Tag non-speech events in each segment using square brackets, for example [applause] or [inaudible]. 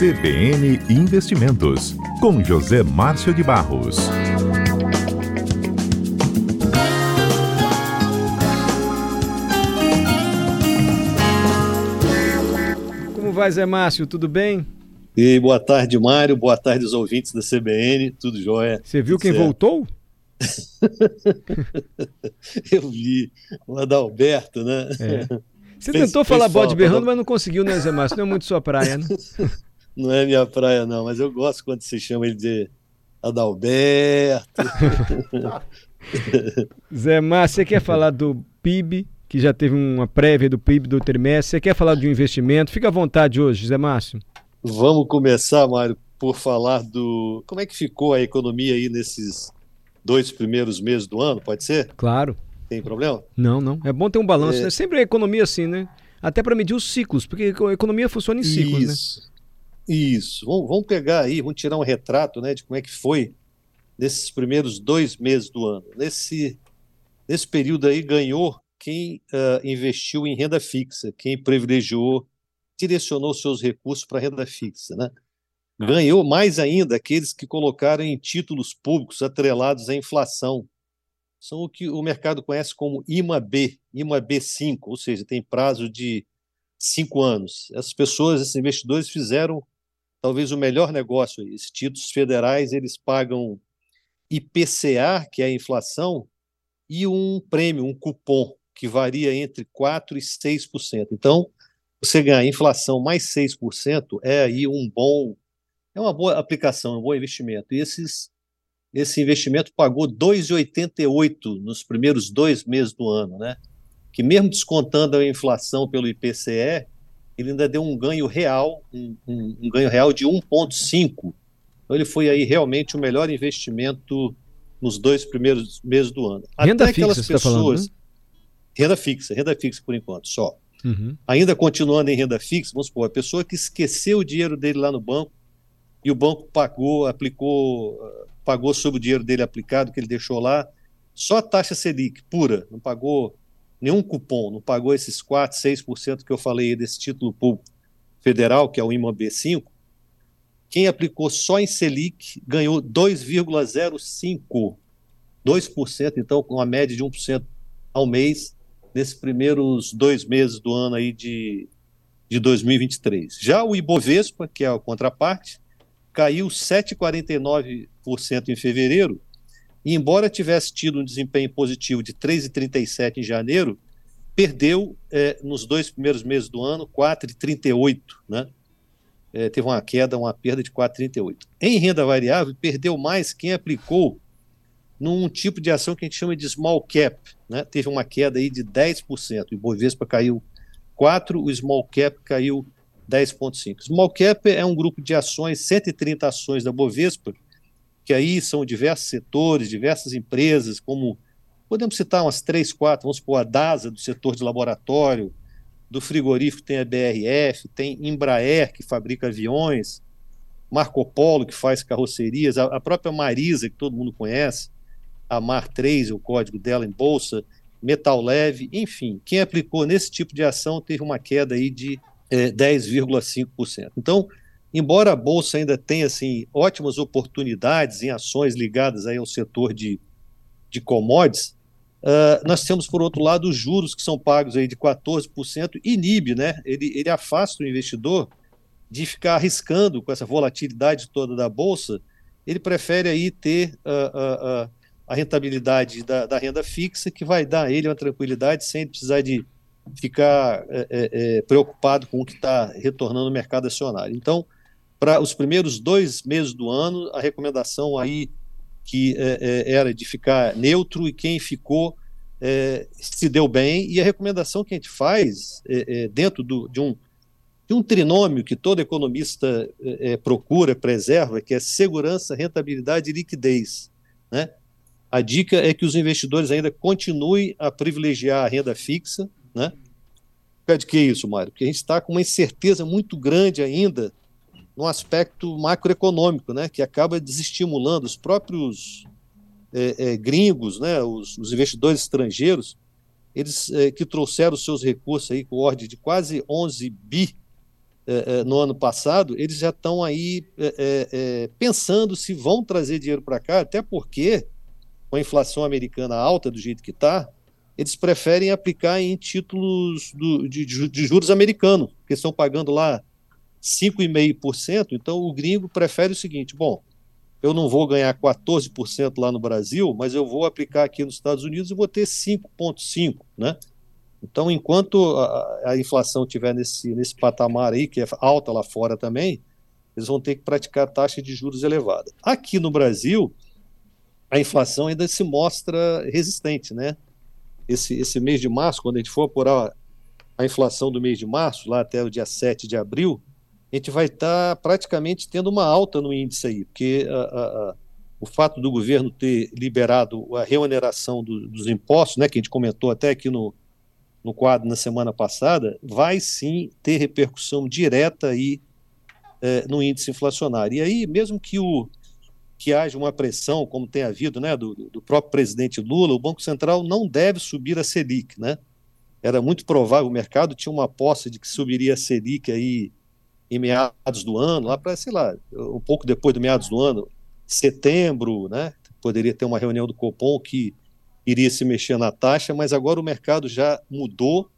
CBN Investimentos, com José Márcio de Barros. Como vai, Zé Márcio? Tudo bem? E boa tarde, Mário. Boa tarde aos ouvintes da CBN. Tudo jóia? Você viu quem certo. voltou? [laughs] Eu vi o Adalberto, né? É. [laughs] Você tentou fez falar bode berrando, mas não conseguiu, né, Zé Márcio? Não é muito sua praia, né? [laughs] Não é minha praia, não, mas eu gosto quando você chama ele de Adalberto. [laughs] Zé Márcio, você quer falar do PIB, que já teve uma prévia do PIB do trimestre? Você quer falar de um investimento? Fica à vontade hoje, Zé Márcio. Vamos começar, Mário, por falar do. Como é que ficou a economia aí nesses dois primeiros meses do ano? Pode ser? Claro. Tem problema? Não, não. É bom ter um balanço. É. né? Sempre a economia assim, né? Até para medir os ciclos, porque a economia funciona em ciclos, né? Isso. Vamos, pegar aí, vamos tirar um retrato né, de como é que foi nesses primeiros dois meses do ano. Nesse, nesse período aí, ganhou quem ah, investiu em renda fixa, quem privilegiou, direcionou seus recursos para renda fixa. Né? Ganhou mais ainda aqueles que colocaram em títulos públicos atrelados à inflação. São o que o mercado conhece como IMA-B, IMA-B5, ou seja, tem prazo de cinco anos. Essas pessoas, esses investidores fizeram talvez o melhor negócio. Esses títulos federais, eles pagam IPCA, que é a inflação, e um prêmio, um cupom, que varia entre 4% e 6%. Então, você ganhar inflação mais 6% é aí um bom, é uma boa aplicação, um bom investimento. E esses, esse investimento pagou 2,88 nos primeiros dois meses do ano, né? Que mesmo descontando a inflação pelo IPCE, ele ainda deu um ganho real, um, um- um ganho real de 1,5. Então ele foi aí realmente o melhor investimento nos dois primeiros meses do ano. Renda Até fixa, aquelas você tá falando, pessoas, renda fixa, renda fixa por enquanto, só. Uhum. Ainda continuando em renda fixa, vamos supor, a pessoa que esqueceu o dinheiro dele lá no banco e o banco pagou, aplicou, pagou sobre o dinheiro dele aplicado que ele deixou lá, só a taxa Selic pura, não pagou nenhum cupom, não pagou esses 4, 6% que eu falei desse título público federal, que é o IMA B5, quem aplicou só em Selic ganhou 2,05%, 2%, então com uma média de 1% ao mês, nesses primeiros dois meses do ano aí de, de 2023. Já o Ibovespa, que é a contraparte, caiu 7,49% em fevereiro, e embora tivesse tido um desempenho positivo de 3,37 em janeiro, perdeu eh, nos dois primeiros meses do ano 4,38, né? Eh, teve uma queda, uma perda de 4,38. Em renda variável, perdeu mais quem aplicou num tipo de ação que a gente chama de small cap, né? Teve uma queda aí de 10%, o Ibovespa caiu 4, o small cap caiu 10,5. Small cap é um grupo de ações, 130 ações da Bovespa, que aí são diversos setores, diversas empresas, como podemos citar umas três, quatro, vamos supor a DASA, do setor de laboratório, do frigorífico tem a BRF, tem Embraer, que fabrica aviões, Marco Polo, que faz carrocerias, a, a própria Marisa, que todo mundo conhece, a Mar 3, o código dela em bolsa, Metal Leve, enfim, quem aplicou nesse tipo de ação teve uma queda aí de eh, 10,5%. Então, embora a bolsa ainda tenha assim ótimas oportunidades em ações ligadas aí ao setor de, de commodities, ah, nós temos por outro lado os juros que são pagos aí de 14% inibe, né? Ele, ele afasta o investidor de ficar arriscando com essa volatilidade toda da bolsa. Ele prefere aí ter ah, ah, a rentabilidade da, da renda fixa que vai dar a ele uma tranquilidade sem precisar de ficar é, é, preocupado com o que está retornando no mercado acionário. Então, para os primeiros dois meses do ano, a recomendação aí que é, é, era de ficar neutro e quem ficou é, se deu bem. E a recomendação que a gente faz é, é, dentro do, de, um, um trinômio que todo economista é, procura, preserva, que é segurança, rentabilidade e liquidez. Né? A dica é que os investidores ainda continuem a privilegiar a renda fixa. Né? Por causa de que isso, Mário? Porque a gente está com uma incerteza muito grande ainda no aspecto macroeconômico, né, que acaba desestimulando os próprios é, é, gringos, né, os, os, investidores estrangeiros, eles é, que trouxeram seus recursos aí com ordem de quase 11 bi é, é, no ano passado, eles já estão aí pensando se vão trazer dinheiro para cá, até porque com a inflação americana alta do jeito que está, eles preferem aplicar em títulos do, de, de, juros americanos, que estão pagando lá 5,5%. Então o gringo prefere o seguinte: bom, eu não vou ganhar 14% lá no Brasil, mas eu vou aplicar aqui nos Estados Unidos e vou ter 5,5%. Né? Então, enquanto a, a inflação estiver nesse, nesse patamar aí, que é alta lá fora também, eles vão ter que praticar taxa de juros elevada. Aqui no Brasil, a inflação ainda se mostra resistente, né? Esse, esse mês de março, quando a gente for apurar a inflação do mês de março, lá até o dia 7 de abril, a gente vai estar tá praticamente tendo uma alta no índice aí, porque a, a, a, o fato do governo ter liberado a reoneração do, dos impostos, né, que a gente comentou até aqui no, no quadro na semana passada, vai sim ter repercussão direta aí é, no índice inflacionário. E aí, mesmo que o, que haja uma pressão, como tem havido, né, do, do, próprio presidente Lula, o Banco Central não deve subir a Selic, né? Era muito provável, o mercado tinha uma aposta de que subiria a Selic aí em meados do ano, lá para, sei lá, um pouco depois do meados do ano, setembro, né? Poderia ter uma reunião do Copom que iria se mexer na taxa, mas agora o mercado já mudou.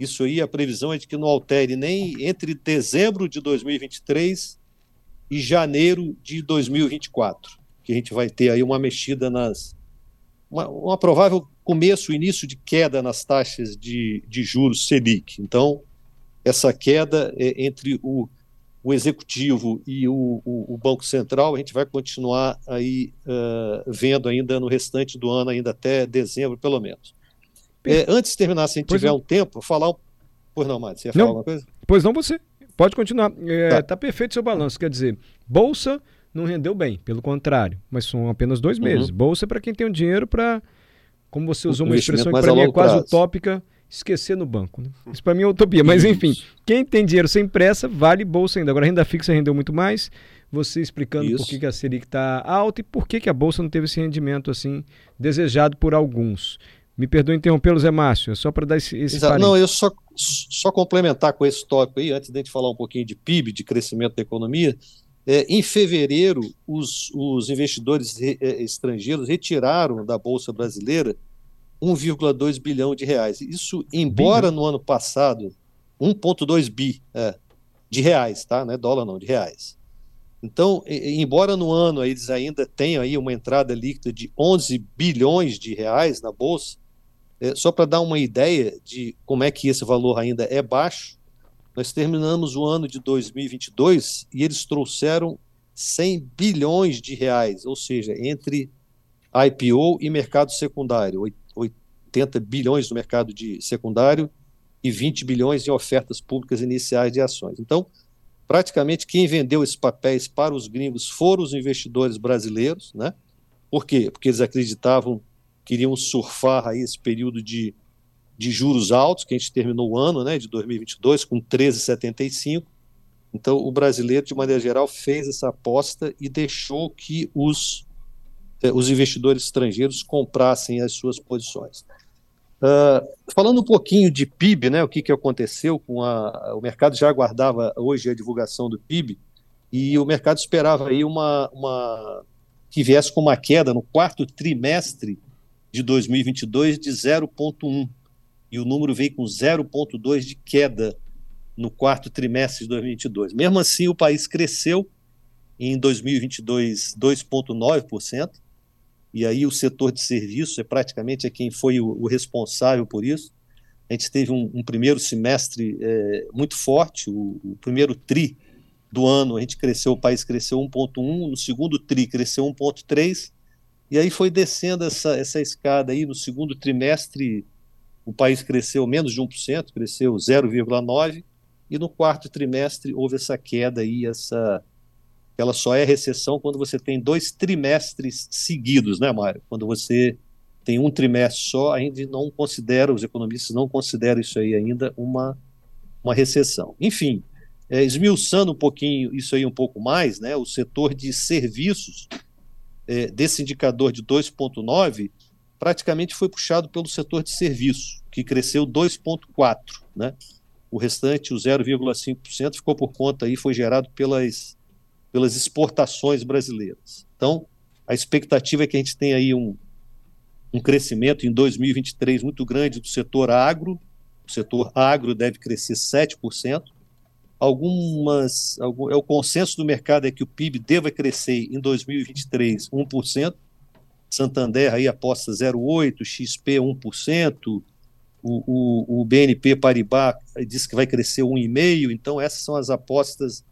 Isso aí, a previsão é de que não altere nem entre dezembro de 2023 e janeiro de 2024, que a gente vai ter aí uma mexida nas. Uma, uma provável começo, início de queda nas taxas de, de juros Selic. Então, essa queda é, entre o, o executivo e o, o, o, Banco Central, a gente vai continuar aí uh, vendo ainda no restante do ano, ainda até dezembro, pelo menos. É, antes de terminar, se a gente pois tiver não. um tempo, falar. Pois não, Mário, você ia falar não, alguma coisa? Pois não, você. Pode continuar. É, tá. tá perfeito seu balanço. Quer dizer, bolsa não rendeu bem, pelo contrário, mas são apenas dois meses. Uhum. Bolsa é para quem tem o dinheiro para, como você usou uma expressão que para mim é quase prazo. utópica, esquecer no banco. Né? Isso para mim é utopia. Mas enfim, quem tem dinheiro sem pressa, vale bolsa ainda. Agora, renda fixa rendeu muito mais. Você explicando Isso. por que, que a Selic está alta e por que, que a bolsa não teve esse rendimento assim desejado por alguns. Me perdoe interrompê-lo, Zé Márcio, é só para dar esse, esse Não, eu só, só complementar com esse tópico aí, antes de a gente falar um pouquinho de PIB, de crescimento da economia. É, em fevereiro, os, os investidores re, é, estrangeiros retiraram da Bolsa Brasileira 1,2 bilhão de reais. Isso, embora no ano passado, 1,2 bi é, de reais, tá? Não é dólar, não, de reais. Então, embora no ano eles ainda tenham aí uma entrada líquida de 11 bilhões de reais na bolsa, é, só para dar uma ideia de como é que esse valor ainda é baixo, nós terminamos o ano de 2022 e eles trouxeram 100 bilhões de reais, ou seja, entre IPO e mercado secundário, 80 bilhões no mercado de secundário e 20 bilhões em ofertas públicas iniciais de ações. Então, praticamente quem vendeu esses papéis para os gringos foram os investidores brasileiros, né? Por quê? Porque eles acreditavam queriam surfar aí esse período de, de juros altos, que a gente terminou o ano né, de 2022 com 13,75. Então, o brasileiro, de maneira geral, fez essa aposta e deixou que os, os investidores estrangeiros comprassem as suas posições. Uh, falando um pouquinho de PIB, né, o que, que aconteceu com a. O mercado já aguardava hoje a divulgação do PIB e o mercado esperava aí uma, uma que viesse com uma queda no quarto trimestre de 2022 de 0,1 e o número veio com 0,2 de queda no quarto trimestre de 2022. Mesmo assim, o país cresceu em 2022 2,9%, e aí o setor de serviços é praticamente é quem foi o, o responsável por isso. A gente teve um, um primeiro semestre é, muito forte, o, o, primeiro TRI do ano a gente cresceu, o país cresceu 1,1, no segundo TRI cresceu 1,3, e aí foi descendo essa, essa escada aí, no segundo trimestre o país cresceu menos de 1%, cresceu 0,9%, e no quarto trimestre houve essa queda aí, essa ela só é recessão quando você tem dois trimestres seguidos, né, Mário? Quando você tem um trimestre só, a gente não considera, os economistas não consideram isso aí ainda uma, uma recessão. Enfim, é, esmiuçando um pouquinho isso aí um pouco mais, né, o setor de serviços é, desse indicador de 2,9 praticamente foi puxado pelo setor de serviço, que cresceu 2,4. Né? O restante, o 0,5%, ficou por conta aí, foi gerado pelas, pelas exportações brasileiras. Então, a expectativa é que a gente tenha aí um, um crescimento em 2023 muito grande do setor agro. O setor agro deve crescer 7%. Algumas, algum, é o consenso do mercado é que o PIB deva crescer em 2023 1%. Santander aí aposta 0,8%, XP 1%, o, o, o BNP Paribas diz que vai crescer 1,5%, então essas são as apostas,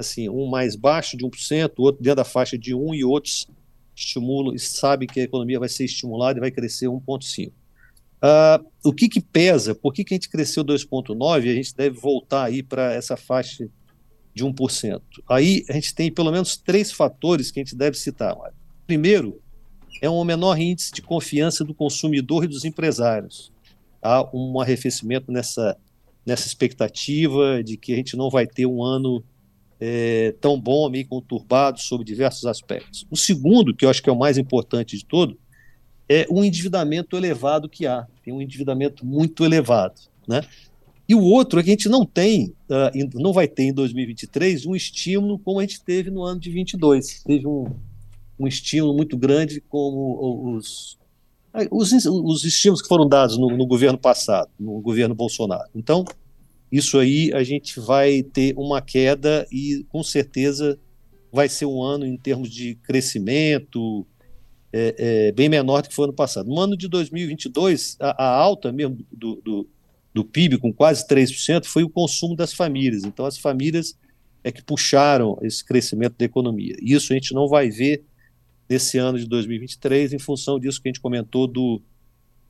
assim, um mais baixo de 1%, outro dentro da faixa de 1% e outros estimulam, sabe que a economia vai ser estimulada e vai crescer 1,5%. Uh, ah, o que, que pesa? Por que, que a gente cresceu 2,9%? A gente deve voltar aí para essa faixa de 1%. Aí a gente tem pelo menos três fatores que a gente deve citar. Primeiro, é um menor índice de confiança do consumidor e dos empresários. Há um arrefecimento nessa, nessa expectativa de que a gente não vai ter um ano é, tão bom, meio conturbado sobre diversos aspectos. O segundo, que eu acho que é o mais importante de todo, é o endividamento elevado que há. Tem um endividamento muito elevado. Né? E o outro é que a gente não tem, uh, não vai ter em 2023 um estímulo como a gente teve no ano de 22. Teve um, um estímulo muito grande como os, os, os estímulos que foram dados no, no governo passado, no governo Bolsonaro. Então, isso aí a gente vai ter uma queda e com certeza vai ser um ano em termos de crescimento é, é, bem menor do que foi ano passado. No ano de 2022, a, a alta mesmo do, do, do, PIB, com quase 3%, foi o consumo das famílias. Então, as famílias é que puxaram esse crescimento da economia. Isso a gente não vai ver desse ano de 2023, em função disso que a gente comentou do,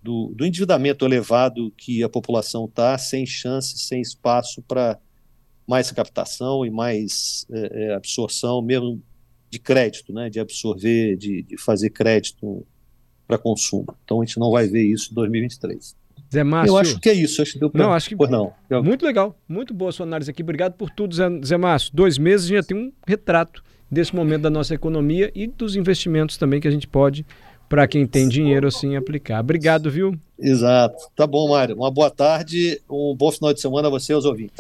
do, do endividamento elevado que a população está, sem chance, sem espaço para mais captação e mais é, é, absorção, mesmo de crédito, né, de absorver, de, de fazer crédito para consumo. Então a gente não vai ver isso em 2023. Zé Márcio. Eu acho que é isso. Acho que deu pra... Não, acho que. Pois não. Muito legal. Muito boa a sua análise aqui. Obrigado por tudo, Zé, Zé Márcio. Dois meses já tem um retrato desse momento da nossa economia e dos investimentos também que a gente pode, para quem tem dinheiro assim, aplicar. Obrigado, viu? Exato. Tá bom, Mário. Uma boa tarde, um bom final de semana a você e aos ouvintes.